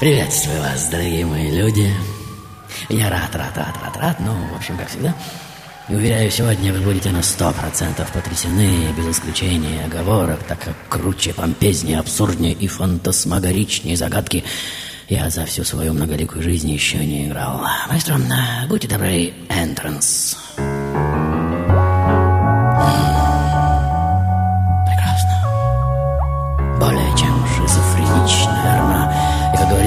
Приветствую вас, дорогие мои люди. Я рад, рад, рад, рад, рад. Ну, в общем, как всегда. И уверяю, сегодня вы будете на сто процентов потрясены, без исключения оговорок, так как круче, помпезнее, абсурднее и фантасмагоричнее загадки я за всю свою многоликую жизнь еще не играл. Маэстро, будьте добры, entrance.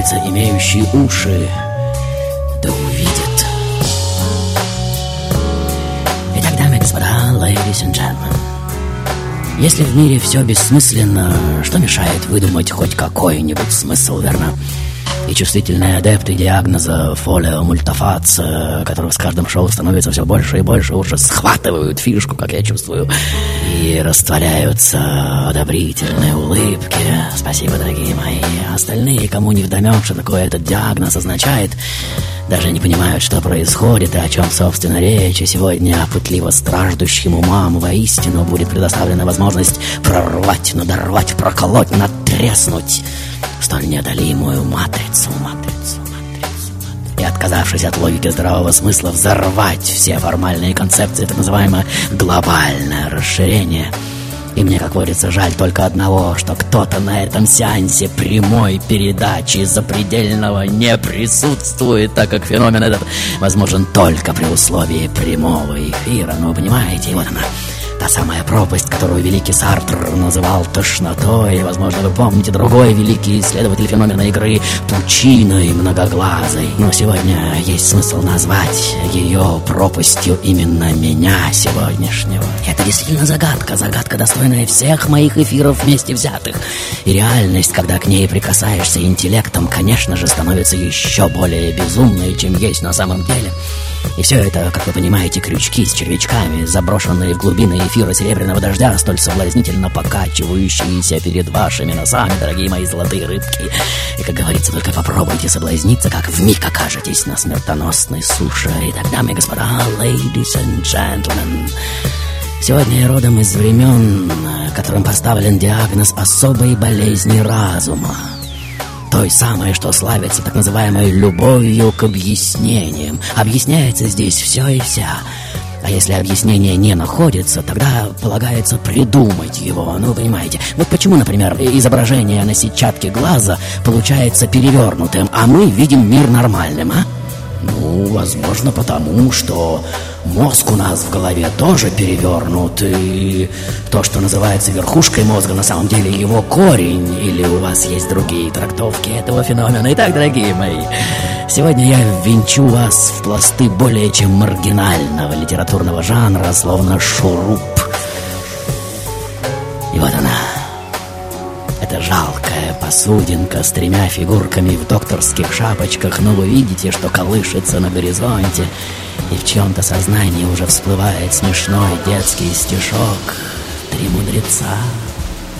Говорится, имеющие уши, да увидят. Итак, дамы и господа, ladies and gentlemen, если в мире все бессмысленно, что мешает выдумать хоть какой-нибудь смысл, верно? И чувствительные адепты диагноза фолио мультафац, которого с каждым шоу становится все больше и больше, уже схватывают фишку, как я чувствую, и растворяются одобрительные улыбки. Спасибо, дорогие мои. Остальные, кому не вдомек, что такое этот диагноз означает, даже не понимают, что происходит и о чем, собственно, речь. И сегодня пытливо страждущим умам воистину будет предоставлена возможность прорвать, надорвать, проколоть, натреснуть столь неодолимую матрицу, матрицу, матрицу, матрицу. И отказавшись от логики здравого смысла взорвать все формальные концепции, так называемое глобальное расширение – и мне, как водится, жаль только одного, что кто-то на этом сеансе прямой передачи запредельного не присутствует, так как феномен этот возможен только при условии прямого эфира. Ну, вы понимаете, и вот она, Та самая пропасть, которую великий Сартр называл тошнотой. Возможно, вы помните другой великий исследователь феномена игры пучиной многоглазой. Но сегодня есть смысл назвать ее пропастью именно меня сегодняшнего. Это действительно загадка, загадка, достойная всех моих эфиров вместе взятых. И реальность, когда к ней прикасаешься интеллектом, конечно же, становится еще более безумной, чем есть на самом деле. И все это, как вы понимаете, крючки с червячками, заброшенные в глубины эфира серебряного дождя, столь соблазнительно покачивающиеся перед вашими носами, дорогие мои золотые рыбки. И, как говорится, только попробуйте соблазниться, как вмиг окажетесь на смертоносной суше. Итак, дамы и господа, ladies and gentlemen, Сегодня я родом из времен, которым поставлен диагноз особой болезни разума той самой, что славится так называемой любовью к объяснениям. Объясняется здесь все и вся. А если объяснение не находится, тогда полагается придумать его. Ну, понимаете. Вот почему, например, изображение на сетчатке глаза получается перевернутым, а мы видим мир нормальным, а? Ну, возможно, потому что мозг у нас в голове тоже перевернут, и то, что называется верхушкой мозга, на самом деле его корень, или у вас есть другие трактовки этого феномена. Итак, дорогие мои, сегодня я ввинчу вас в пласты более чем маргинального литературного жанра, словно шуруп. И вот она, жалкая посудинка с тремя фигурками в докторских шапочках, но вы видите, что колышется на горизонте, и в чьем-то сознании уже всплывает смешной детский стишок. Три мудреца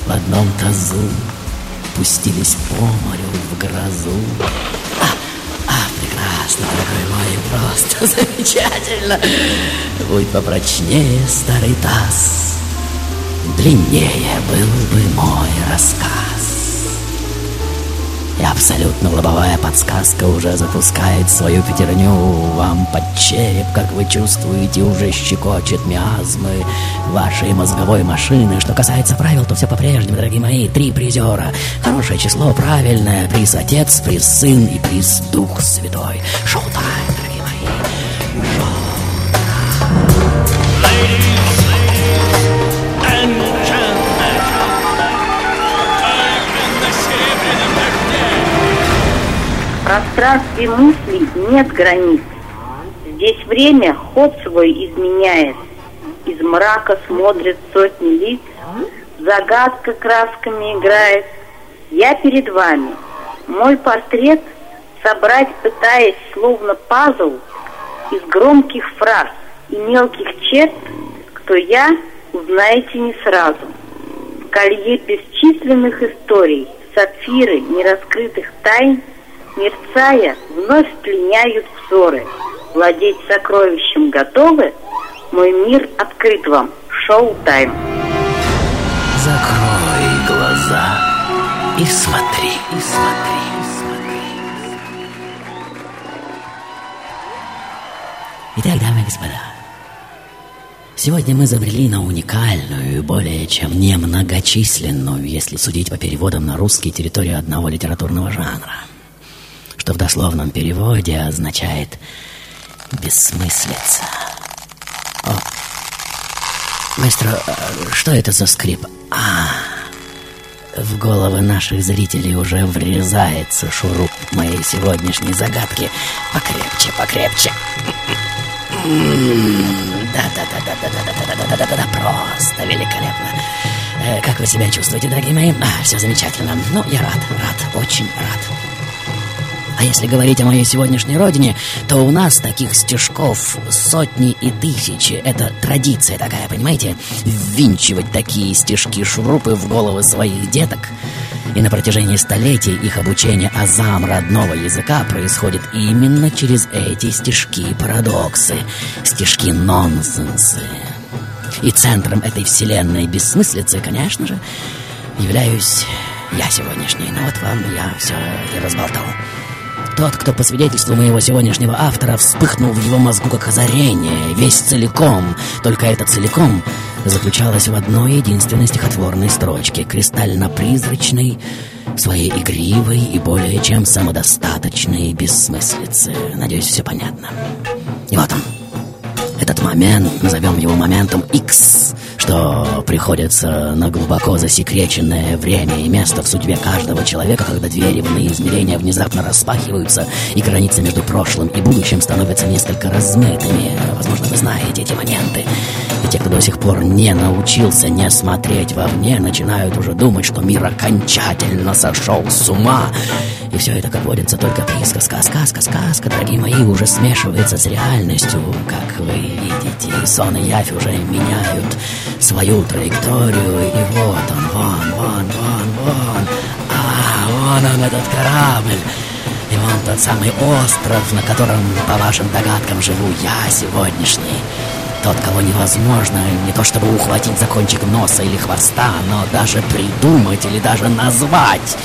в одном тазу пустились по морю в грозу. А, а, прекрасно, дорогой мой, просто замечательно. Будь попрочнее старый таз, длиннее был бы мой рассказ. И абсолютно лобовая подсказка уже запускает свою пятерню вам под череп, как вы чувствуете, уже щекочет миазмы вашей мозговой машины. Что касается правил, то все по-прежнему, дорогие мои, три призера. Хорошее число, правильное, приз Отец, приз Сын и приз Дух Святой. Шоу-тайм, дорогие мои. Шоу-тайм. Пространстве мыслей нет границ. Здесь время ход свой изменяет. Из мрака смотрят сотни лиц, загадка красками играет. Я перед вами. Мой портрет собрать пытаясь словно пазл из громких фраз и мелких черт, кто я, узнаете не сразу. Колье бесчисленных историй, сапфиры нераскрытых тайн – мерцая, вновь пленяют взоры. Владеть сокровищем готовы? Мой мир открыт вам. Шоу-тайм. Закрой глаза и смотри, и смотри. Итак, дамы и господа, сегодня мы забрели на уникальную и более чем немногочисленную, если судить по переводам на русский, территорию одного литературного жанра – что в дословном переводе означает «бессмыслица». О, маэстро, что это за скрип? А, в головы наших зрителей уже врезается шуруп моей сегодняшней загадки. Покрепче, покрепче. Да-да-да-да-да-да-да-да-да-да-да-да, просто великолепно. Как вы себя чувствуете, дорогие мои? А, все замечательно. Ну, я рад, рад, очень рад. А если говорить о моей сегодняшней родине, то у нас таких стежков сотни и тысячи. Это традиция такая, понимаете? Ввинчивать такие стежки-шурупы в головы своих деток. И на протяжении столетий их обучение азам родного языка происходит именно через эти стежки-парадоксы, стежки-нонсенсы. И центром этой вселенной бессмыслицы, конечно же, являюсь я сегодняшний. Но вот вам я все и разболтал. Тот, кто по свидетельству моего сегодняшнего автора вспыхнул в его мозгу как озарение, весь целиком, только это целиком заключалось в одной единственной стихотворной строчке, кристально-призрачной, своей игривой и более чем самодостаточной бессмыслицы. Надеюсь, все понятно. И вот он, этот момент, назовем его моментом X, что приходится на глубоко засекреченное время и место в судьбе каждого человека, когда двери в измерения внезапно распахиваются, и границы между прошлым и будущим становятся несколько размытыми. Возможно, вы знаете эти моменты. И те, кто до сих пор не научился не смотреть вовне, начинают уже думать, что мир окончательно сошел с ума. И все это, как водится, только присказка, сказка, сказка, дорогие мои, уже смешивается с реальностью, как вы видите. Сон и явь уже меняют свою траекторию, и вот он, вон, вон, вон, вон. А, вон он, этот корабль. И вон тот самый остров, на котором, по вашим догадкам, живу я сегодняшний. Тот, кого невозможно не то чтобы ухватить за кончик носа или хвоста, но даже придумать или даже назвать.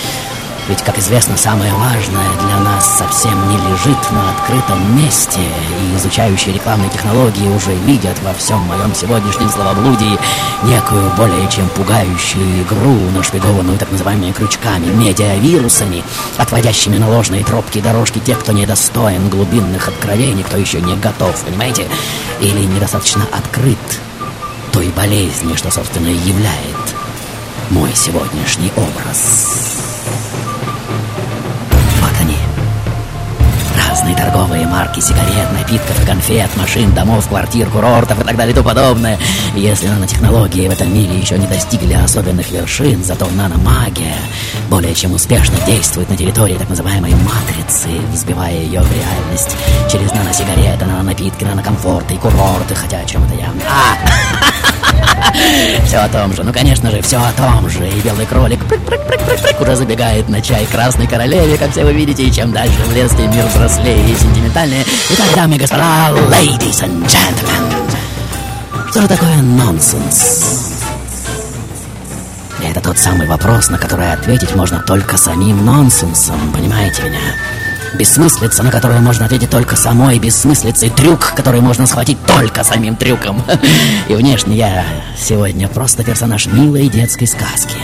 Ведь, как известно, самое важное для нас совсем не лежит на открытом месте, и изучающие рекламные технологии уже видят во всем моем сегодняшнем словоблудии некую более чем пугающую игру, нашпигованную так называемыми крючками, медиавирусами, отводящими на ложные тропки дорожки тех, кто недостоин глубинных откровений, кто еще не готов, понимаете, или недостаточно открыт той болезни, что, собственно, и являет мой сегодняшний образ. Разные торговые марки сигарет, напитков, конфет, машин, домов, квартир, курортов и так далее и тому подобное. Если нанотехнологии в этом мире еще не достигли особенных вершин, зато наномагия более чем успешно действует на территории так называемой матрицы, взбивая ее в реальность через наносигареты, нанонапитки, нанокомфорты и курорты, хотя о чем это я... А! Все о том же, ну конечно же, все о том же. И белый кролик прыг -прыг -прыг уже забегает на чай красной королеве, как все вы видите, и чем дальше в лес, тем мир взрослее и сентиментальные. Итак, дамы и господа, ladies and gentlemen, что же такое нонсенс? Это тот самый вопрос, на который ответить можно только самим нонсенсом, понимаете меня? Бессмыслица, на которую можно ответить только самой бессмыслицей. Трюк, который можно схватить только самим трюком. И внешне я сегодня просто персонаж милой детской сказки.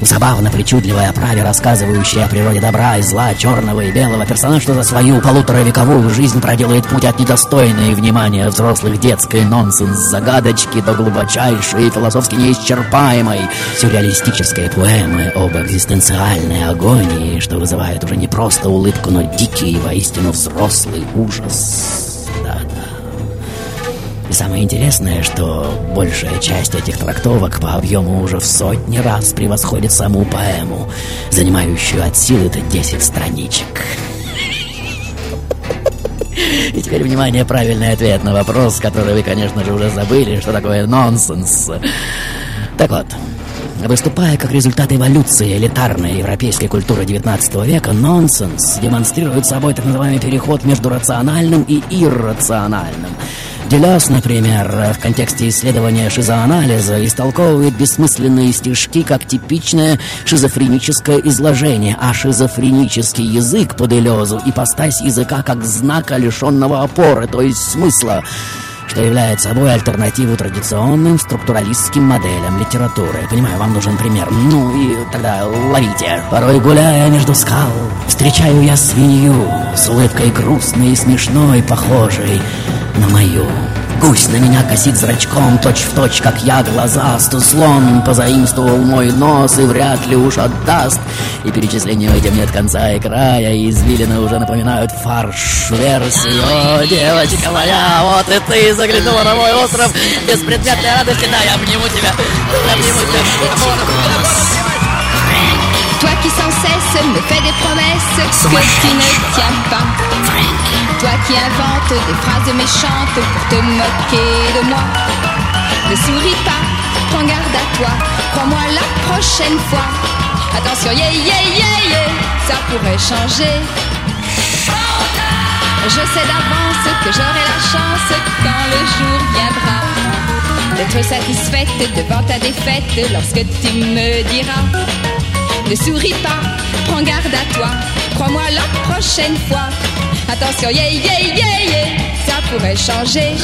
Забавно причудливая оправе, рассказывающая о природе добра и зла, черного и белого, персонаж, что за свою полуторавековую жизнь проделает путь от недостойной внимания взрослых детской нонсенс-загадочки до глубочайшей, философски неисчерпаемой, сюрреалистической поэмы об экзистенциальной агонии, что вызывает уже не просто улыбку, но дикий воистину взрослый ужас. Самое интересное, что большая часть этих трактовок по объему уже в сотни раз превосходит саму поэму, занимающую от силы это 10 страничек. И теперь, внимание, правильный ответ на вопрос, который вы, конечно же, уже забыли, что такое нонсенс. Так вот, Выступая как результат эволюции элитарной европейской культуры XIX века, нонсенс демонстрирует собой так называемый переход между рациональным и иррациональным – Делес, например, в контексте исследования шизоанализа истолковывает бессмысленные стишки как типичное шизофреническое изложение, а шизофренический язык по Делезу — ипостась языка как знака лишенного опоры, то есть смысла что является собой альтернативу традиционным структуралистским моделям литературы. Понимаю, вам нужен пример. Ну и тогда ловите. Порой гуляя между скал, встречаю я свинью с улыбкой грустной и смешной, похожей на мою. Гусь на меня косит зрачком, точь в точь, как я глазасту. Слон позаимствовал мой нос и вряд ли уж отдаст. И перечислению этим нет конца и края, и извилины уже напоминают фарш-версию. О, девочка моя, вот и ты заглянула на мой остров беспредметной радости. Да, я обниму тебя, обниму тебя. Toi qui sans cesse me fais des promesses que tu ne tiens pas. Toi qui inventes des phrases méchantes pour te moquer de moi. Ne souris pas, prends garde à toi. Crois-moi la prochaine fois. Attention, yeah, yeah, yeah, yeah, ça pourrait changer. Je sais d'avance que j'aurai la chance quand le jour viendra d'être satisfaite devant ta défaite lorsque tu me diras ne souris pas, prends garde à toi. Crois-moi la prochaine fois. Attention, yeah, yeah, yeah, yeah, ça pourrait changer.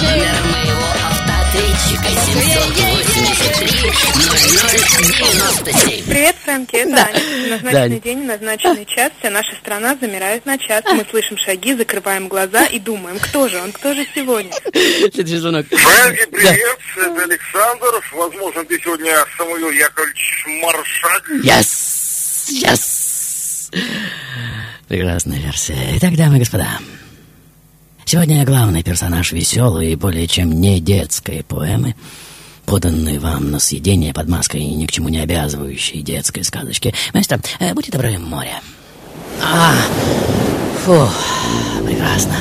Привет, Фрэнки, это Да. Аня. Назначенный Да. день, назначенный час, вся наша страна замирает на час. Мы слышим шаги, закрываем глаза и думаем, кто же он, кто же сегодня? Следующий звонок. Фрэнки, привет, это Александр. Возможно, ты сегодня Самуил Яковлевич Маршак. Yes! Yes! Прекрасная версия. Итак, дамы и господа, сегодня главный персонаж веселой и более чем не детской поэмы, поданной вам на съедение под маской ни к чему не обязывающей детской сказочки. Маэстро, э, будьте добры, море. А, фу, прекрасно.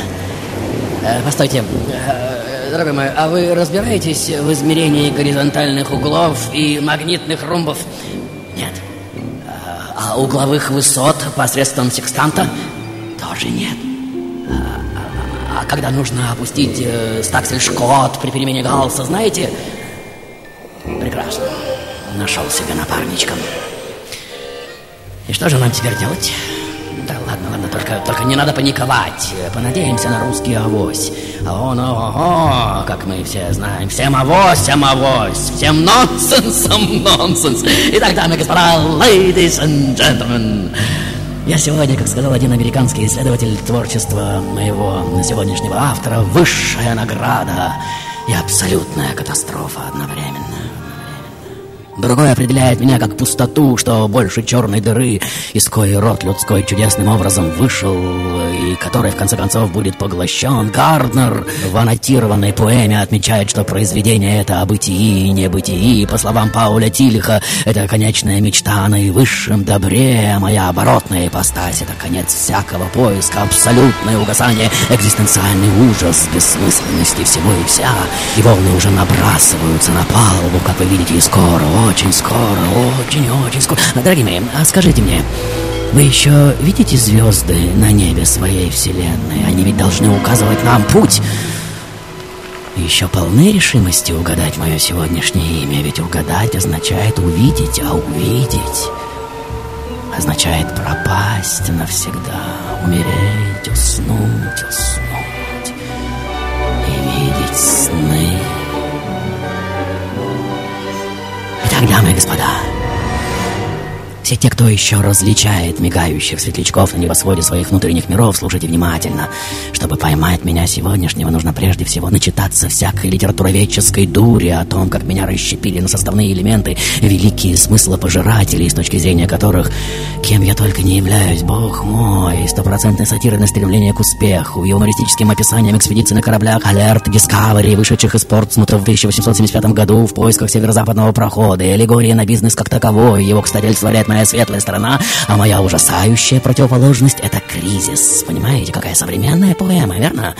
Э, постойте, э, дорогой мой, а вы разбираетесь в измерении горизонтальных углов и магнитных ромбов? Нет. А угловых высот посредством секстанта тоже нет. А, а- а когда нужно опустить э, стаксель-шкот при перемене галса, знаете? Прекрасно. Нашел себе напарничка. И что же нам теперь делать? Ладно, ладно, только, только не надо паниковать. Понадеемся на русский авось. А он, ого, как мы все знаем, всем авось, всем авось, всем нонсенсом нонсенс. Итак, дамы и господа, ladies and gentlemen, я сегодня, как сказал один американский исследователь творчества моего сегодняшнего автора, высшая награда и абсолютная катастрофа одновременно. Другой определяет меня как пустоту, что больше черной дыры, из коей род людской чудесным образом вышел, и который в конце концов будет поглощен. Гарднер в аннотированной поэме отмечает, что произведение это о бытии и небытии. По словам Пауля Тилиха, это конечная мечта о наивысшем добре, а моя оборотная ипостась — это конец всякого поиска, абсолютное угасание, экзистенциальный ужас, бессмысленности всего и вся. И волны уже набрасываются на палубу, как вы видите, и скоро, очень скоро, очень-очень скоро. Дорогие мои, а скажите мне, вы еще видите звезды на небе своей вселенной? Они ведь должны указывать нам путь. Еще полны решимости угадать мое сегодняшнее имя, ведь угадать означает увидеть, а увидеть означает пропасть навсегда, умереть, уснуть, уснуть и видеть сны. Итак, дамы и господа, все те, кто еще различает мигающих светлячков на небосводе своих внутренних миров, слушайте внимательно. Чтобы поймать меня сегодняшнего, нужно прежде всего начитаться всякой литературоведческой дури о том, как меня расщепили на составные элементы великие смыслопожиратели, с точки зрения которых, кем я только не являюсь, бог мой, стопроцентной сатиры на стремление к успеху, юмористическим описанием экспедиций на кораблях Alert Discovery, вышедших из Портсмута в 1875 году в поисках северо-западного прохода, и аллегория на бизнес как таковой. Его, кстати, олицетворяет моя светлая сторона, а моя ужасающая противоположность — это кризис. Понимаете, какая современная поэма, верно?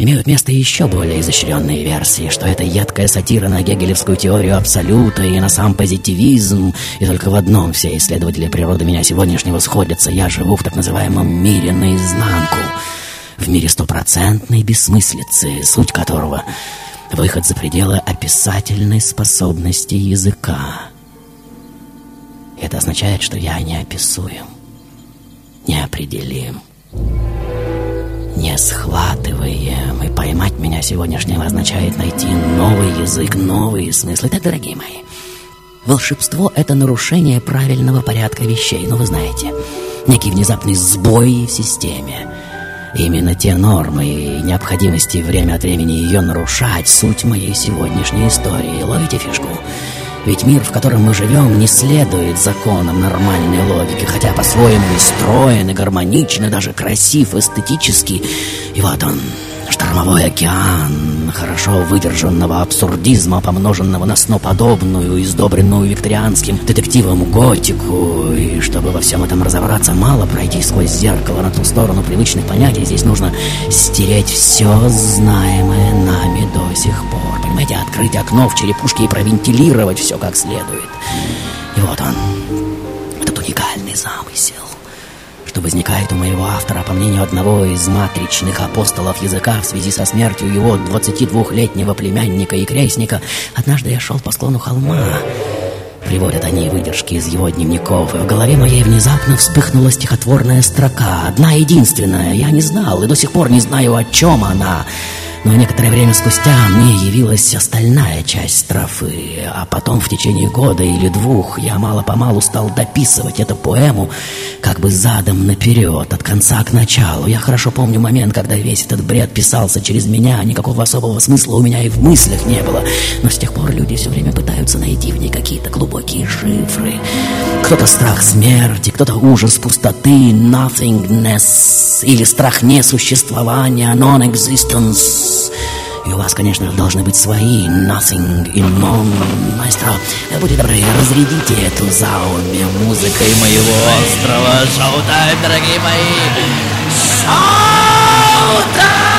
Имеют место еще более изощренные версии, что это едкая сатира на гегелевскую теорию абсолюта и на сам позитивизм. И только в одном все исследователи природы меня сегодняшнего сходятся. Я живу в так называемом мире наизнанку. В мире стопроцентной бессмыслицы, суть которого — выход за пределы описательной способности языка. Это означает, что я неописуем, неопределим, не схватываем. И поймать меня сегодняшнего означает найти новый язык, новые смыслы. Так, дорогие мои, волшебство — это нарушение правильного порядка вещей, ну вы знаете, некий внезапный сбой в системе. Именно те нормы и необходимости время от времени ее нарушать — суть моей сегодняшней истории. Ловите фишку? Ведь мир, в котором мы живем, не следует законам нормальной логики, хотя по-своему и строен, и гармоничен, и даже красив, эстетически. И вот он, штормовой океан хорошо выдержанного абсурдизма, помноженного на сноподобную, издобренную викторианским детективом готику. И чтобы во всем этом разобраться, мало пройти сквозь зеркало на ту сторону привычных понятий. Здесь нужно стереть все знаемое нами до сих пор. Понимаете, открыть окно в черепушке и провентилировать все как следует. И вот он, этот уникальный замысел что возникает у моего автора, по мнению одного из матричных апостолов языка в связи со смертью его 22-летнего племянника и крестника. Однажды я шел по склону холма. Приводят они выдержки из его дневников, и в голове моей внезапно вспыхнула стихотворная строка, одна единственная. Я не знал и до сих пор не знаю, о чем она. Но некоторое время спустя мне явилась остальная часть строфы, а потом в течение года или двух я мало-помалу стал дописывать эту поэму как бы задом наперед, от конца к началу. Я хорошо помню момент, когда весь этот бред писался через меня, никакого особого смысла у меня и в мыслях не было. Но с тех пор люди все время пытаются найти в ней какие-то глубокие шифры. Кто-то страх смерти, кто-то ужас пустоты, nothingness, или страх несуществования, non-existence, и у вас, конечно, должны быть свои Nothing in non Маэстро, будьте добры, разрядите эту зауме музыкой моего острова. Шоу-тайм, дорогие мои. Шоу-тайм!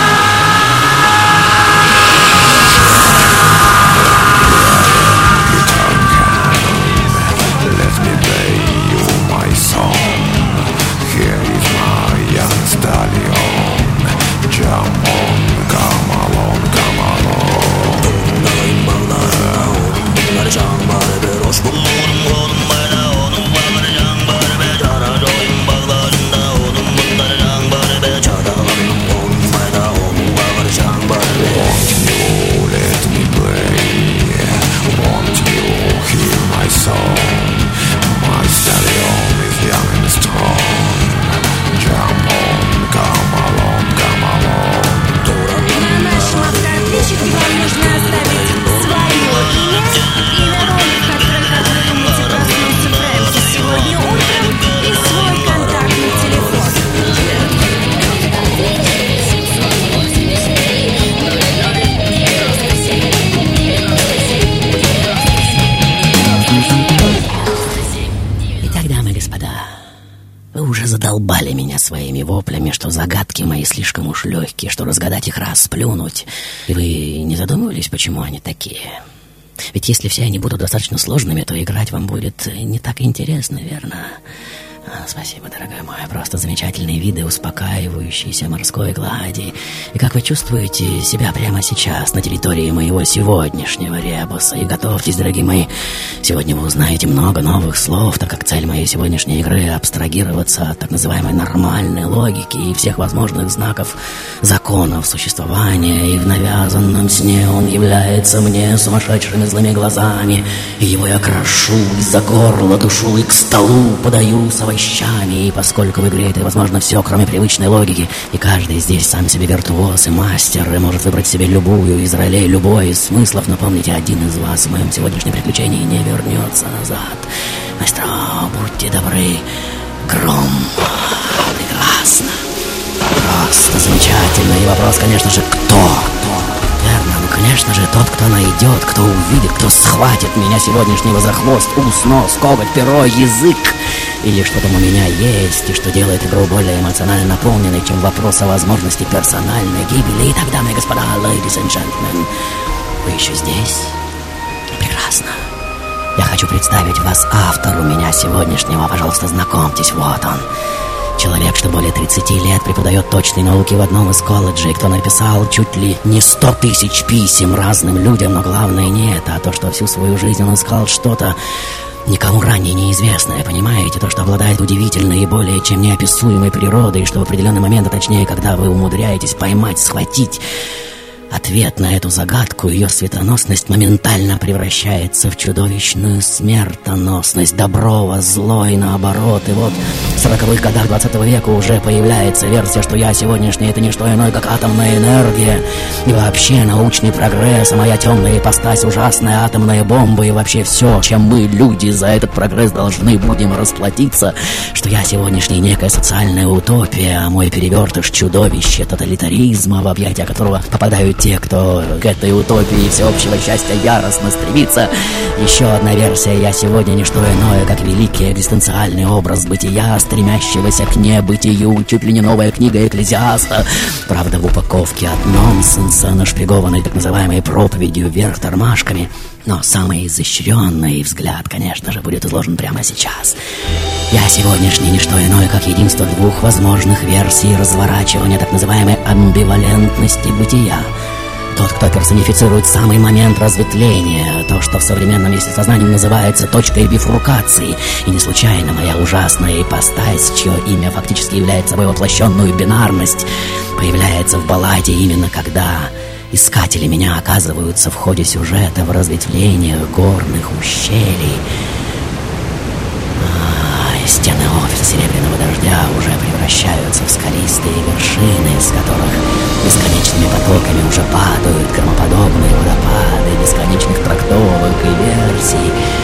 Разгадать их раз, сплюнуть. И вы не задумывались, почему они такие? Ведь если все они будут достаточно сложными, то играть вам будет не так интересно, верно? Спасибо, дорогой мой. Просто замечательные виды успокаивающейся морской глади. И как вы чувствуете себя прямо сейчас на территории моего сегодняшнего ребуса? И готовьтесь, дорогие мои. Сегодня вы узнаете много новых слов, так как цель моей сегодняшней игры — абстрагироваться от так называемой нормальной логики и всех возможных знаков законов существования. И в навязанном сне он является мне сумасшедшими злыми глазами. И его я крошу из-за горла, душу и к столу подаю с овощами, и поскольку в игре это возможно все, кроме привычной логики, и каждый здесь сам себе виртуоз и мастер, и может выбрать себе любую из ролей, любой из смыслов, но помните, один из вас в моем сегодняшнем приключении не вернется назад. Мастер, будьте добры, гром, прекрасно, просто замечательно, и вопрос, конечно же, кто? Кто? Верно, ну конечно же тот, кто найдет, кто увидит, кто схватит меня сегодняшнего за хвост, ус, нос, коготь, перо, язык или что там у меня есть, и что делает игру более эмоционально наполненной, чем вопрос о возможности персональной гибели. Итак, дамы и господа, ladies and gentlemen, вы еще здесь? Прекрасно. Я хочу представить вас автору меня сегодняшнего. Пожалуйста, знакомьтесь, вот он. Человек, что более 30 лет преподает точные науки в одном из колледжей, кто написал чуть ли не 100 тысяч писем разным людям, но главное не это, а то, что всю свою жизнь он искал что-то никому ранее неизвестное, понимаете? То, что обладает удивительной и более чем неописуемой природой, что в определенный момент, а точнее, когда вы умудряетесь поймать, схватить Ответ на эту загадку, ее светоносность моментально превращается в чудовищную смертоносность. Доброво, злой, наоборот. И вот в сороковых годах 20 века уже появляется версия, что я сегодняшний это не что иное, как атомная энергия. И вообще научный прогресс, а моя темная ипостась, ужасная атомная бомба и вообще все, чем мы, люди, за этот прогресс должны будем расплатиться, что я сегодняшний некая социальная утопия, а мой перевертыш чудовище тоталитаризма, в объятия которого попадают те, кто к этой утопии всеобщего счастья яростно стремится. Еще одна версия «Я сегодня не что иное, как великий экзистенциальный образ бытия, стремящегося к небытию, чуть ли не новая книга Экклезиаста». Правда, в упаковке от нонсенса, нашпигованной так называемой проповедью вверх тормашками. Но самый изощренный взгляд, конечно же, будет изложен прямо сейчас. Я сегодняшний не что иное, как единство двух возможных версий разворачивания так называемой амбивалентности бытия — тот, кто персонифицирует самый момент разветвления, то, что в современном естествознании называется точкой бифуркации. И не случайно моя ужасная ипостась, чье имя фактически является собой воплощенную бинарность, появляется в балладе именно когда искатели меня оказываются в ходе сюжета в разветвлениях горных ущелий. А, стены офиса Серебряного Дождя уже превращаются в скалистые вершины, с которых бесконечными потоками уже падают громоподобные водопады бесконечных трактовок и версий.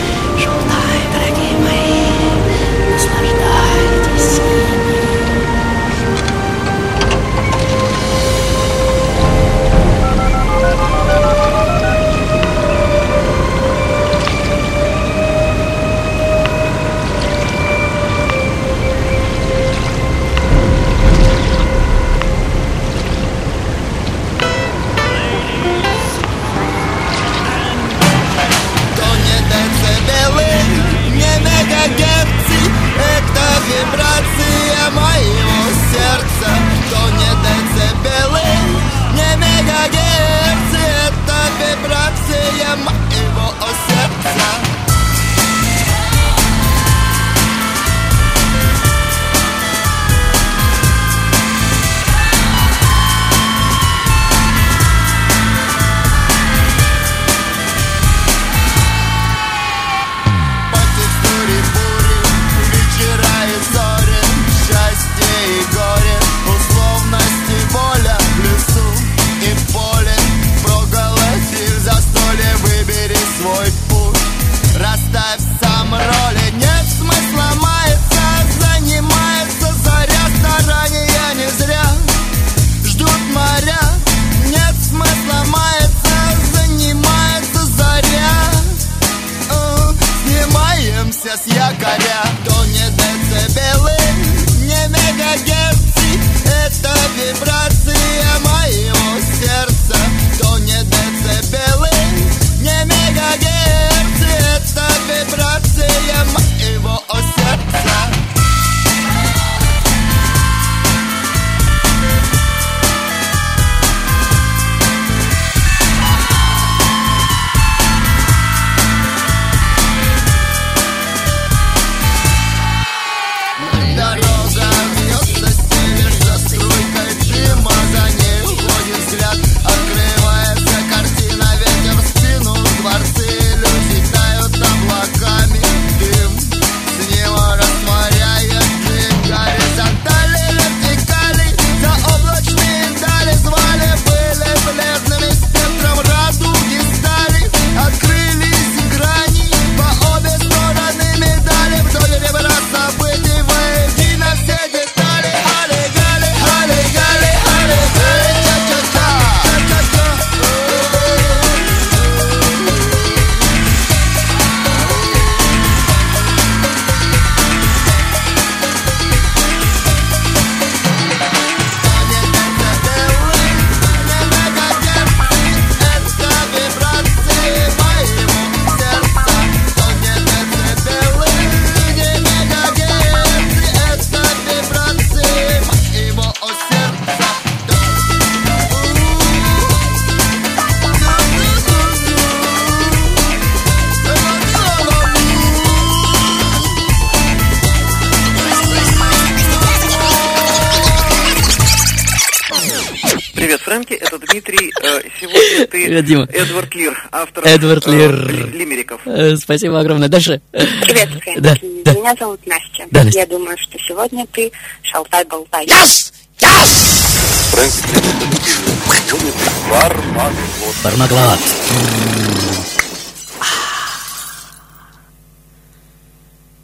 Сегодня ты Привет, Дима. Эдвард Лир, автор Эдвард э, Лир. ли- лимериков. Э, Спасибо огромное. Дальше. Привет, Фрэнки. Да, да. Меня зовут Настя. Да, Настя. Я думаю, что сегодня ты шалтай-болтай. Yes! Yes! Фрэнки, привет, это Кирилл. Сегодня ты бармаглот. Бармаглот.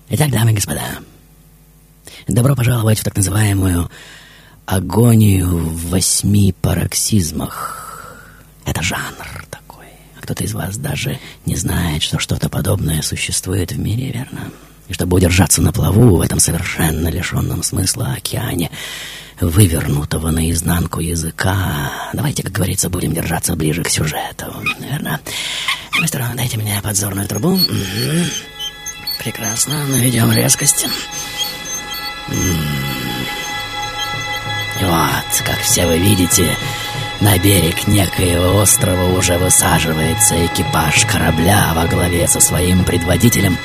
Итак, дамы и господа, добро пожаловать в так называемую агонию в восьми пароксизмах. Это жанр такой. А кто-то из вас даже не знает, что что-то подобное существует в мире, верно? И чтобы удержаться на плаву в этом совершенно лишенном смысла океане, вывернутого наизнанку языка, давайте, как говорится, будем держаться ближе к сюжету, верно? Мастер, дайте мне подзорную трубу. Прекрасно, наведем резкость. И вот, как все вы видите, на берег некоего острова уже высаживается экипаж корабля во главе со своим предводителем.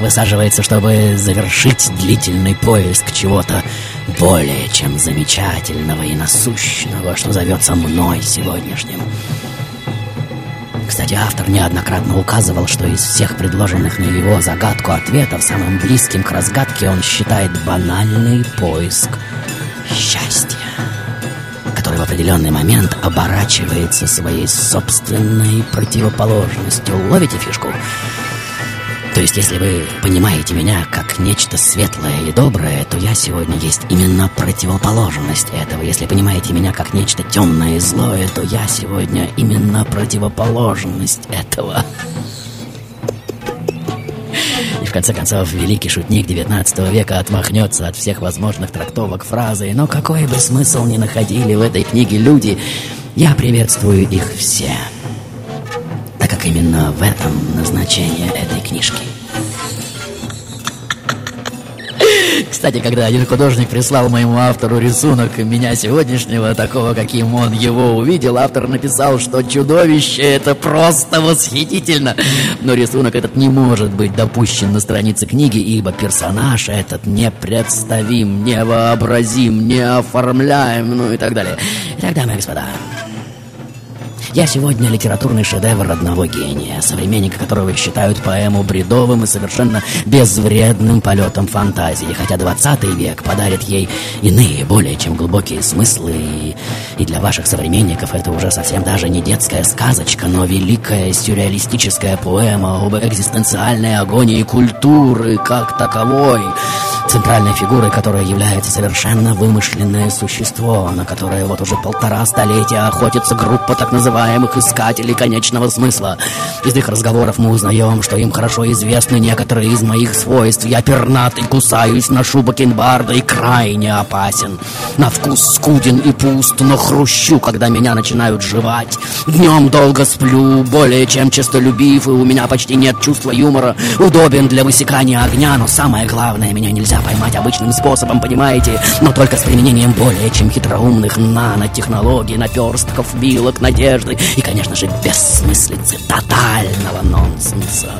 Высаживается, чтобы завершить длительный поиск чего-то более чем замечательного и насущного, что зовется мной сегодняшним. Кстати, автор неоднократно указывал, что из всех предложенных на его загадку ответов самым близким к разгадке он считает банальный поиск счастья, в определенный момент оборачивается своей собственной противоположностью. Ловите фишку? То есть, если вы понимаете меня как нечто светлое и доброе, то я сегодня есть именно противоположность этого. Если понимаете меня как нечто темное и злое, то я сегодня именно противоположность этого. В конце концов, великий шутник 19 века отмахнется от всех возможных трактовок фразы, но какой бы смысл ни находили в этой книге люди, я приветствую их все так как именно в этом назначение этой книжки. Кстати, когда один художник прислал моему автору рисунок меня сегодняшнего, такого, каким он его увидел, автор написал, что чудовище это просто восхитительно. Но рисунок этот не может быть допущен на странице книги, ибо персонаж этот непредставим, невообразим, неоформляем, ну и так далее. Итак, дамы и господа, я сегодня литературный шедевр одного гения, современника которого считают поэму бредовым и совершенно безвредным полетом фантазии, хотя 20 век подарит ей иные, более чем глубокие смыслы, и, для ваших современников это уже совсем даже не детская сказочка, но великая сюрреалистическая поэма об экзистенциальной агонии культуры как таковой, центральной фигурой которой является совершенно вымышленное существо, на которое вот уже полтора столетия охотится группа так называемых искателей конечного смысла. Из их разговоров мы узнаем, что им хорошо известны некоторые из моих свойств. Я пернатый, кусаюсь, ношу бакенбарда и крайне опасен. На вкус скуден и пуст, но хрущу, когда меня начинают жевать. Днем долго сплю, более чем честолюбив, и у меня почти нет чувства юмора. Удобен для высекания огня, но самое главное, меня нельзя поймать обычным способом, понимаете? Но только с применением более чем хитроумных нанотехнологий, наперстков, вилок, надежды и, конечно же, бессмыслицы тотального нонсенса.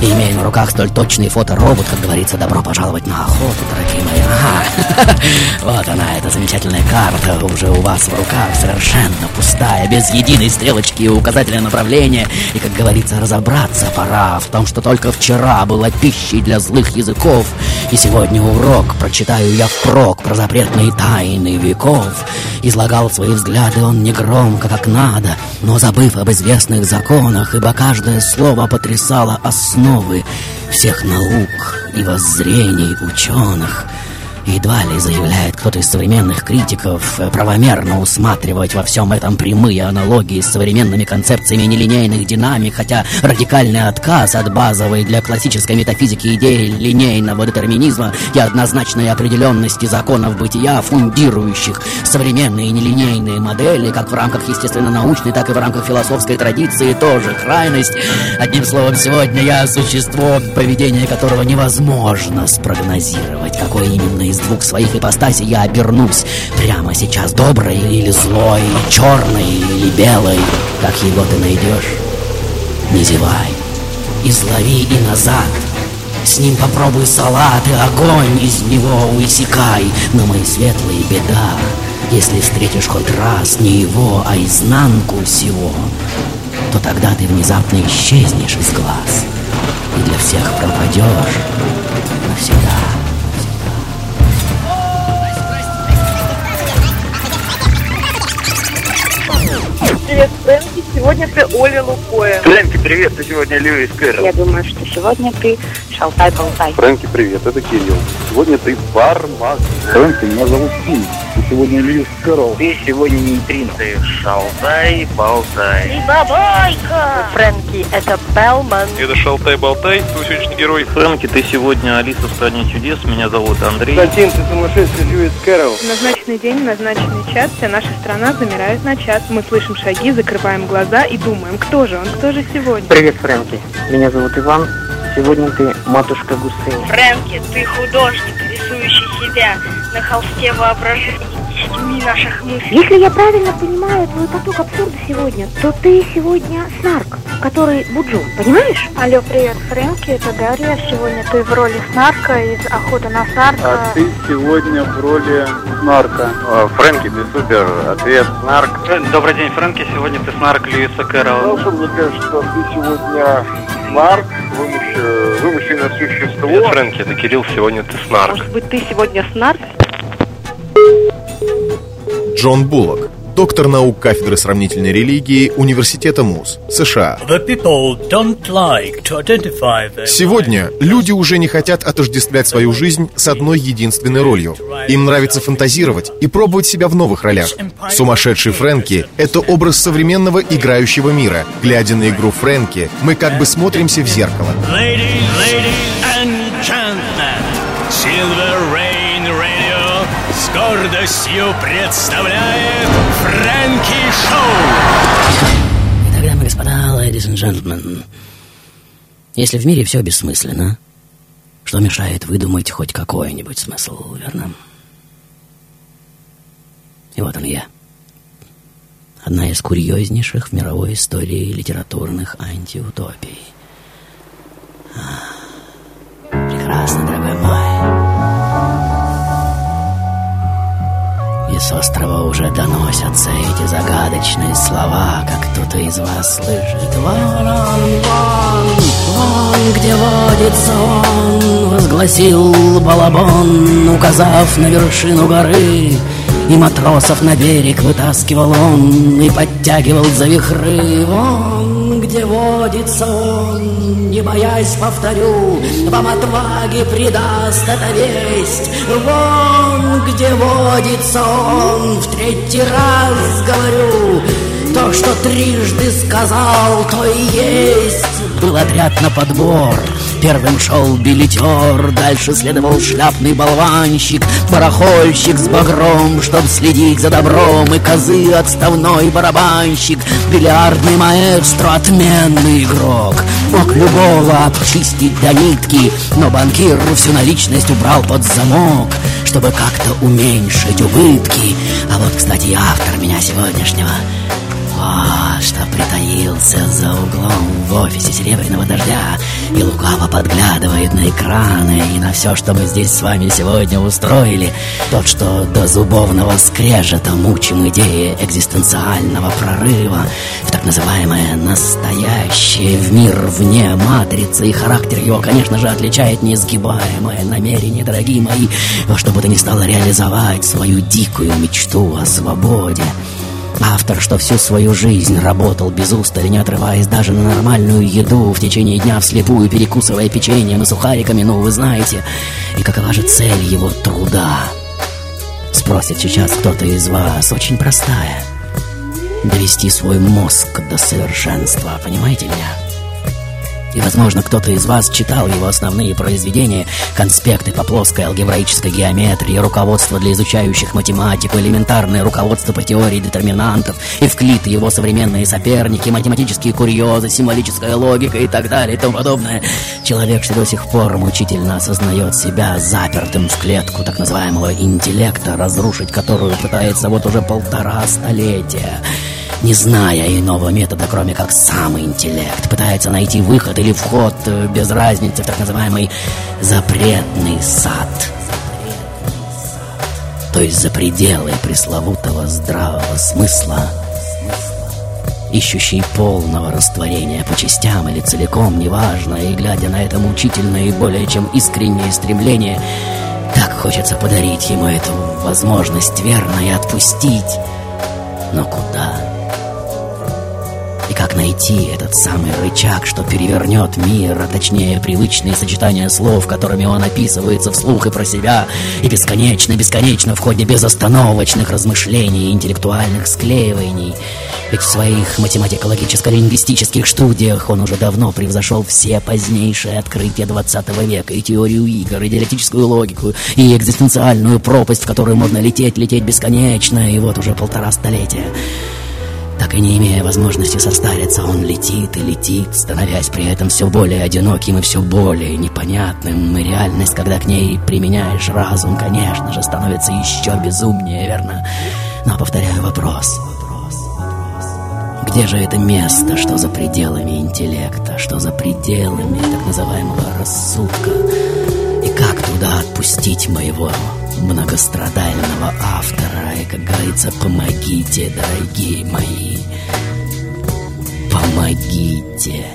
И имея на руках столь точный фоторобот, как говорится, добро пожаловать на охоту, дорогие мои. Ага. Вот она, эта замечательная карта уже у вас в руках, совершенно пустая, без единой стрелочки и указателя направления. И, как говорится, разобраться пора в том, что только вчера была пищей для злых языков, и сегодня урок прочитаю я впрок про запретные тайны веков. Излагал свои взгляды он не громко, как надо, но забыв об известных законах, ибо каждое слово потрясало основы всех наук и воззрений ученых. Едва ли заявляет кто-то из современных критиков э, правомерно усматривать во всем этом прямые аналогии с современными концепциями нелинейных динамик, хотя радикальный отказ от базовой для классической метафизики идеи линейного детерминизма и однозначной определенности законов бытия, фундирующих современные нелинейные модели, как в рамках естественно-научной, так и в рамках философской традиции, тоже крайность. Одним словом, сегодня я существо, поведение которого невозможно спрогнозировать, какое именно из двух своих ипостасей я обернусь прямо сейчас, доброй или злой, черной или белой, как его ты найдешь. Не зевай, излови и назад. С ним попробуй салат и огонь из него высекай, но мои светлые беда. Если встретишь хоть раз не его, а изнанку всего, то тогда ты внезапно исчезнешь из глаз и для всех пропадешь навсегда. Привет, Фрэнки. Сегодня ты Оля Лукоя. Фрэнки, привет, ты сегодня Льюис Кэрролл. Я думаю, что сегодня ты шалтай-болтай. Фрэнки, привет, это Кирилл. Сегодня ты бармак. Фрэнки, меня зовут Тим. И сегодня Льюис Кэрролл. Ты сегодня нейтрино. Ты шалтай-болтай. Фрэнки, это Белман. Это Шалтай-Болтай, твой сегодняшний герой. Фрэнки, ты сегодня Алиса в стране чудес. Меня зовут Андрей. Константин, ты сумасшедший Льюис Кэрролл. Назначенный день, назначенный час вся наша страна замирает на час. Мы слышим шаги, закрываем глаза и думаем, кто же он, кто же сегодня. Привет, Фрэнки. Меня зовут Иван. Сегодня ты матушка Гусыня. Фрэнки, ты художник, рисующий себя на холсте воображения детьми наших мыслей. Если я правильно понимаю твой поток абсурда сегодня, то ты сегодня снарк, который Буджу, понимаешь? Алло, привет, Фрэнки, это Дарья. Сегодня ты в роли снарка из «Охоты на снарка». А ты сегодня в роли Снарка. Фрэнки, ты супер. Ответ Снарк. Добрый день, Фрэнки. Сегодня ты снарк Льюиса Кэрролла. Слушай, мне кажется, что ты сегодня Снарк, вымыш- вымышленное существо. Привет, Фрэнки, это Кирилл, сегодня ты снарк. Может быть, ты сегодня снарк? Джон Буллок, доктор наук кафедры сравнительной религии Университета МУЗ, США. Сегодня люди уже не хотят отождествлять свою жизнь с одной единственной ролью. Им нравится фантазировать и пробовать себя в новых ролях. Сумасшедший Фрэнки — это образ современного играющего мира. Глядя на игру Фрэнки, мы как бы смотримся в зеркало. Ladies, ladies гордостью представляет Фрэнки Шоу. Итак, дамы и господа, ladies and gentlemen, если в мире все бессмысленно, что мешает выдумать хоть какой-нибудь смысл, верно? И вот он я. Одна из курьезнейших в мировой истории литературных антиутопий. Прекрасно, дорогой мой. С острова уже доносятся эти загадочные слова, как кто-то из вас слышит. Вон он, вон, вон, где водится он, возгласил балабон, указав на вершину горы. И матросов на берег вытаскивал он И подтягивал за вихры Вон, где водится он Не боясь, повторю Вам отваги придаст эта весть. Вон, где водится он В третий раз говорю То, что трижды сказал, то и есть Был отряд на подбор Первым шел билетер, дальше следовал шляпный болванщик, барахольщик с багром, чтоб следить за добром, и козы отставной барабанщик, бильярдный маэстро, отменный игрок. Мог любого обчистить до нитки, но банкир всю наличность убрал под замок, чтобы как-то уменьшить убытки. А вот, кстати, автор меня сегодняшнего вот что притаился за углом в офисе Серебряного Дождя И лукаво подглядывает на экраны. И на все, что мы здесь с вами сегодня устроили Тот, что до зубовного скрежета мучим идеи экзистенциального прорыва В так называемое настоящее в мир вне матрицы И характер его, конечно же, отличает неизгибаемое намерение, дорогие мои Во что бы то ни стало реализовать свою дикую мечту о свободе Автор, что всю свою жизнь работал без устали, не отрываясь даже на нормальную еду, в течение дня вслепую перекусывая печеньем и сухариками, ну, вы знаете. И какова же цель его труда? Спросит сейчас кто-то из вас, очень простая. Довести свой мозг до совершенства, понимаете меня? И, возможно, кто-то из вас читал его основные произведения, конспекты по плоской алгебраической геометрии, руководство для изучающих математику, элементарное руководство по теории детерминантов, Евклид и его современные соперники, математические курьезы, символическая логика и так далее и тому подобное. Человек, что до сих пор мучительно осознает себя запертым в клетку так называемого интеллекта, разрушить которую пытается вот уже полтора столетия не зная иного метода, кроме как сам интеллект, пытается найти выход или вход э, без разницы в так называемый запретный сад. то есть за пределы пресловутого здравого смысла, ищущий полного растворения по частям или целиком, неважно, и глядя на это мучительное и более чем искреннее стремление, так хочется подарить ему эту возможность верно и отпустить. Но куда? И как найти этот самый рычаг, что перевернет мир, а точнее привычные сочетания слов, которыми он описывается вслух и про себя, и бесконечно-бесконечно в ходе безостановочных размышлений и интеллектуальных склеиваний. Ведь в своих математико-логическо-лингвистических студиях он уже давно превзошел все позднейшие открытия 20 века, и теорию игр, и диалектическую логику, и экзистенциальную пропасть, в которую можно лететь, лететь бесконечно, и вот уже полтора столетия. Так и не имея возможности состариться, он летит и летит, становясь при этом все более одиноким и все более непонятным. И реальность, когда к ней применяешь разум, конечно же, становится еще безумнее, верно? Но повторяю вопрос. Где же это место, что за пределами интеллекта, что за пределами так называемого рассудка? И как туда отпустить моего многострадального автора. И, как говорится, помогите, дорогие мои. Помогите.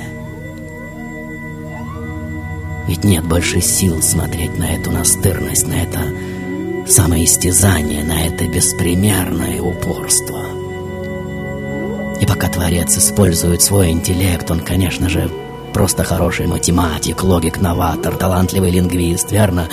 Ведь нет больше сил смотреть на эту настырность, на это самоистязание, на это беспримерное упорство. И пока Творец использует свой интеллект, он, конечно же, просто хороший математик, логик, новатор, талантливый лингвист, верно?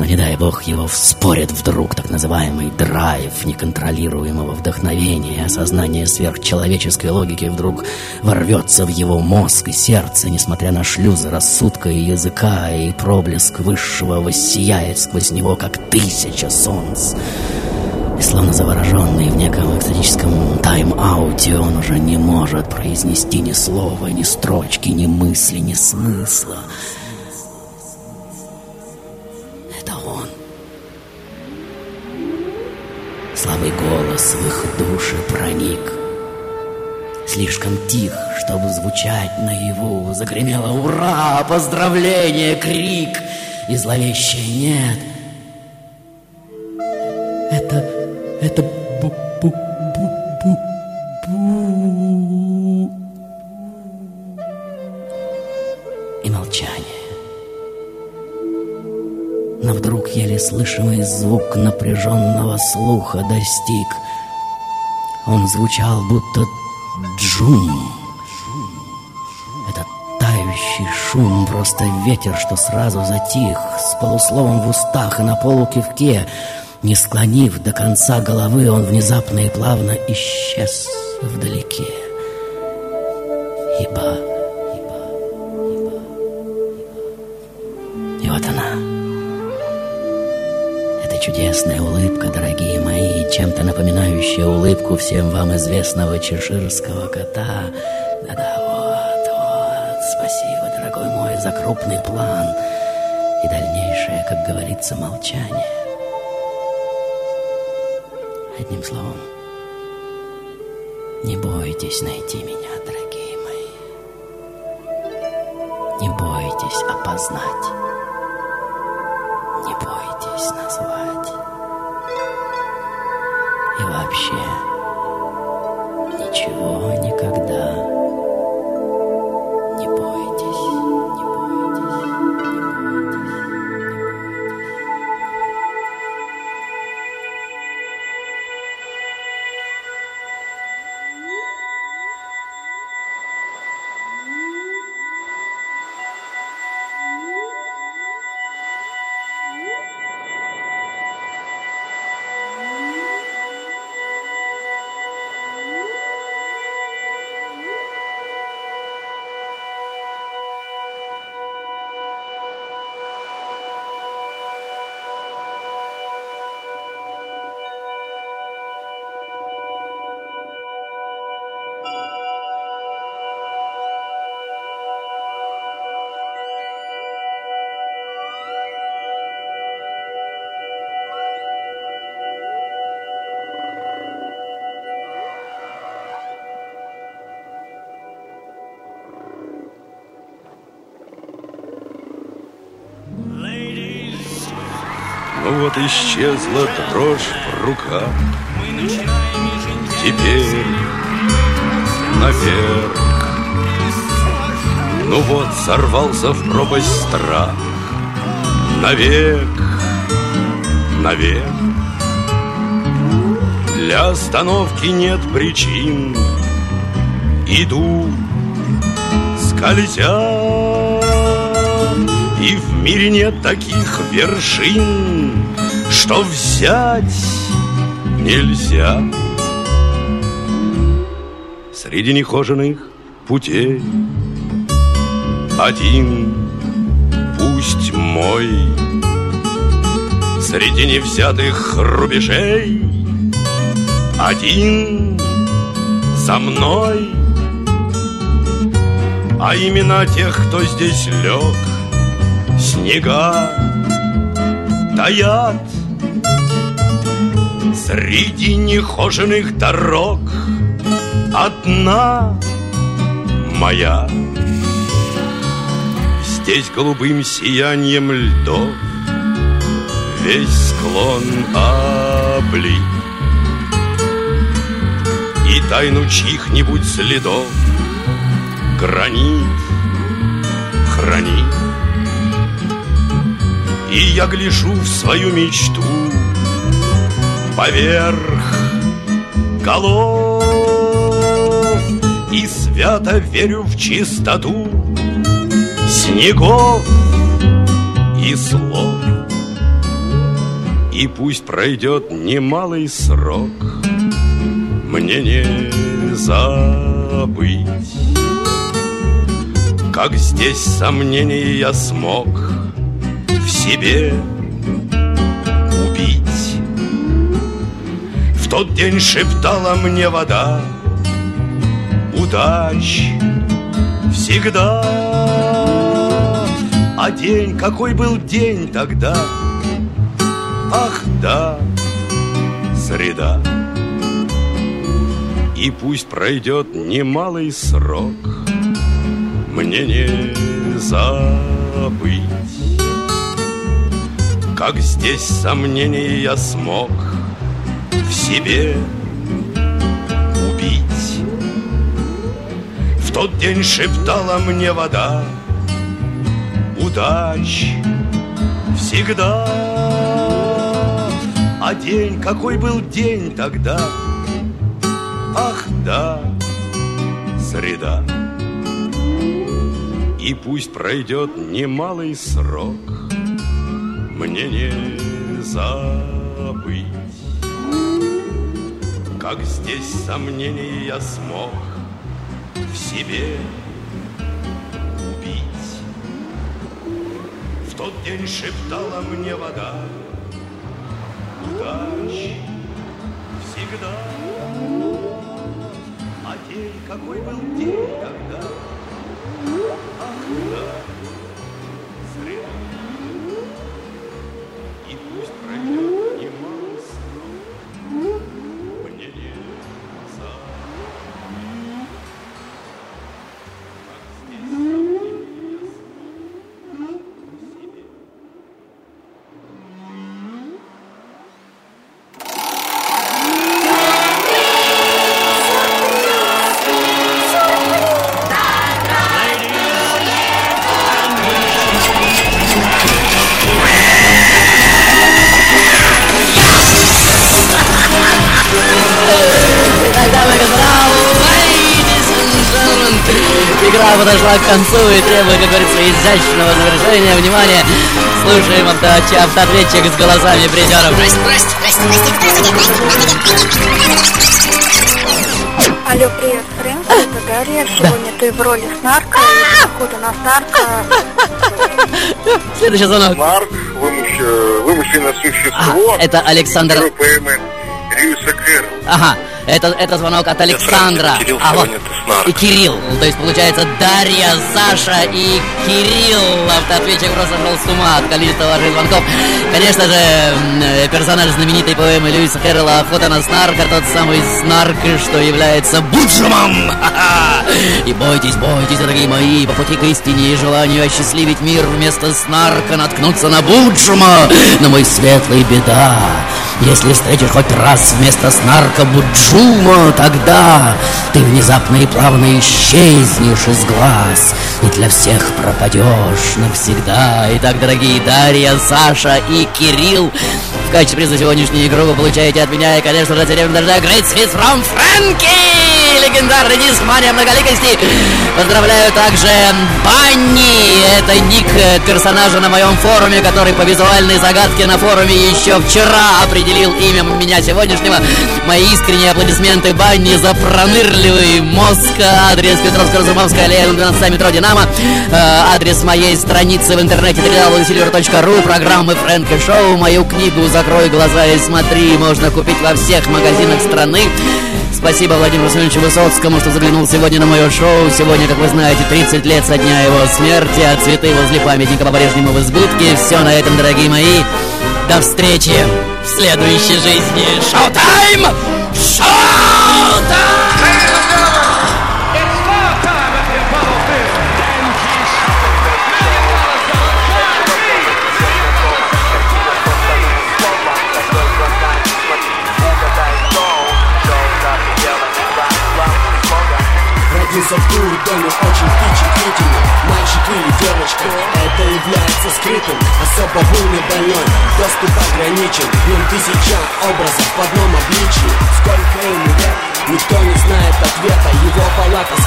Но не дай бог его вспорит вдруг так называемый драйв неконтролируемого вдохновения, осознание сверхчеловеческой логики вдруг ворвется в его мозг и сердце, несмотря на шлюзы рассудка и языка, и проблеск высшего воссияет сквозь него, как тысяча солнц. И словно завороженный в неком экстатическом тайм-ауте, он уже не может произнести ни слова, ни строчки, ни мысли, ни смысла. Слабый голос в их души проник. Слишком тих, чтобы звучать наяву, Загремело «Ура!», «Поздравление!», крик И зловещее «Нет!». Это... это... слышимый звук напряженного слуха достиг. Он звучал будто джум. Этот тающий шум, просто ветер, что сразу затих, с полусловом в устах и на полукивке. Не склонив до конца головы, он внезапно и плавно исчез вдалеке. Чем-то напоминающая улыбку всем вам известного чеширского кота. Да-да, вот, вот, спасибо, дорогой мой, за крупный план и дальнейшее, как говорится, молчание. Одним словом, не бойтесь найти меня, дорогие мои. Не бойтесь опознать. Исчезла дрожь в руках. Теперь наверх. Ну вот, сорвался в пропасть страх. Навек, навек. Для остановки нет причин. Иду, скользя. И в мире нет таких вершин Что взять нельзя. Среди нехоженных путей Один пусть мой. Среди невзятых рубежей Один за мной. А имена тех, кто здесь лег Снега таят Среди нехоженных дорог. Одна моя. Здесь голубым сиянием льдов Весь склон облит. И тайну чьих-нибудь следов Гранит хранит. И я гляжу в свою мечту Поверх голов. И свято верю в чистоту Снегов и слов. И пусть пройдет немалый срок Мне не забыть. Как здесь сомнений я смог В себе тот день шептала мне вода. Удач всегда. А день, какой был день тогда? Ах да, среда. И пусть пройдет немалый срок Мне не забыть. Как здесь сомнений я смог В себе убить. В тот день шептала мне вода Удач всегда А день, какой был день тогда? Ах да, среда. И пусть пройдет немалый срок Мне не забыть Как здесь сомнений я смог В себе убить. В тот день шептала мне вода Удач всегда А день, какой был день тогда Ах, да, подошла к концу и требует, как говорится, изящного завершения. Внимание! Слушаем авто- автоответчик с голосами призеров. Алло, привет, Фрэнк, это Дарья. Сегодня ты в роли Снарка, и охота на Снарка. Следующий звонок. Марк, вымыш- вымышленное существо. А, это Александр- Герой поэмы. Ага. Это, это звонок от Александра. Кирилл, а вот снарк. и Кирилл. То есть получается Дарья, Саша и Кирилл. Автоответчик просто шел с ума от количества ваших звонков. Конечно же, э, персонаж знаменитой поэмы Льюиса Кэрролла «Охота на снарка», тот самый снарк, что является Буджумом. И бойтесь, бойтесь, дорогие мои, по пути к истине и желанию осчастливить мир вместо снарка наткнуться на Буджума, на мой светлый беда. Если встретишь хоть раз вместо снарка Буджума, тогда ты внезапно и плавно исчезнешь из глаз и для всех пропадешь навсегда. Итак, дорогие Дарья, Саша и Кирилл, в качестве приза сегодняшнюю игру вы получаете от меня и, конечно же, деревню дождя Great Sweet from Frankie! Легендарный диск «Мания многоликости». Поздравляю также Банни. Это ник персонажа на моем форуме, который по визуальной загадке на форуме еще вчера определил имя меня сегодняшнего. Мои искренние аплодисменты Банни за пронырливый мозг. Адрес Петровско-Разумовская аллея, 12 метро Динамо. Э, Адрес моей страницы в интернете www.silver.ru Программы Фрэнка Шоу. Мою книгу «Закрой глаза и смотри» можно купить во всех магазинах страны. Спасибо Владимиру Васильевичу Высоцкому, что заглянул сегодня на мое шоу. Сегодня, как вы знаете, 30 лет со дня его смерти, а цветы возле памятника по-прежнему в избытке. Все на этом, дорогие мои. До встречи в следующей жизни. Шоу-тайм! Шоу-тайм! Ту доме очень впечатлительный Мальчик или девочка, это является скрытым. Особо буйный больной, доступ ограничен. В нем тысяча образов в одном обличии. Сколько ему лет, никто не знает ответа. Его палата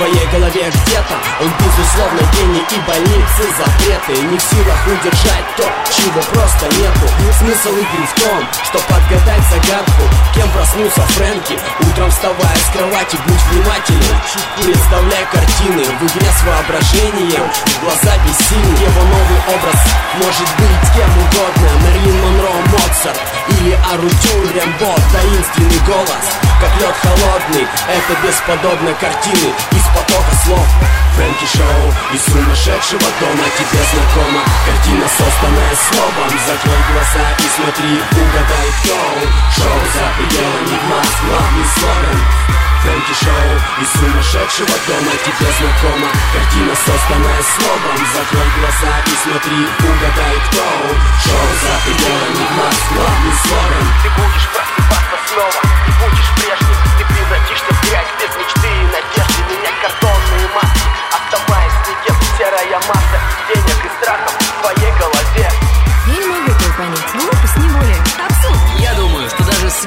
твоей голове где-то. Он безусловно гений и больницы запреты. Не в силах удержать то, чего просто нету. Смысл игры в том, что подгадать загадку. Кем проснулся Фрэнки, утром вставая с кровати Будь внимателен, представляй картины В игре с воображением, глаза бессильны Его новый образ может быть кем угодно. Мерлин Монро, Моцарт или Арутюр Рембо Таинственный голос, как лед холодный Это бесподобно картины из потока слов. Фрэнки Шоу из сумасшедшего дома тебе знакома Картина, созданная словом Закрой глаза и смотри, угадай кто Шоу за пределами глаз, главный слоган Фрэнки Шоу из сумасшедшего дома. Тебе знакома Картина, созданная словом Закрой глаза и смотри, угадай кто. Шоу за пределами глаз, главный слоган Ты будешь просыпаться снова, ты будешь прежним. Ты превратишься в грязь без мечты и надежды. Менять картонные маски, оставаясь никем Серая масса. Денег и страхов. В твоей голове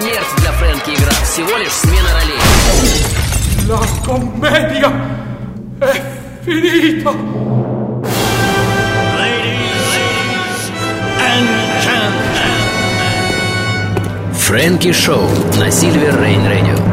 смерть для Фрэнки игра всего лишь смена ролей. La commedia è finita! Фрэнки Шоу на Сильвер Рейн Радио.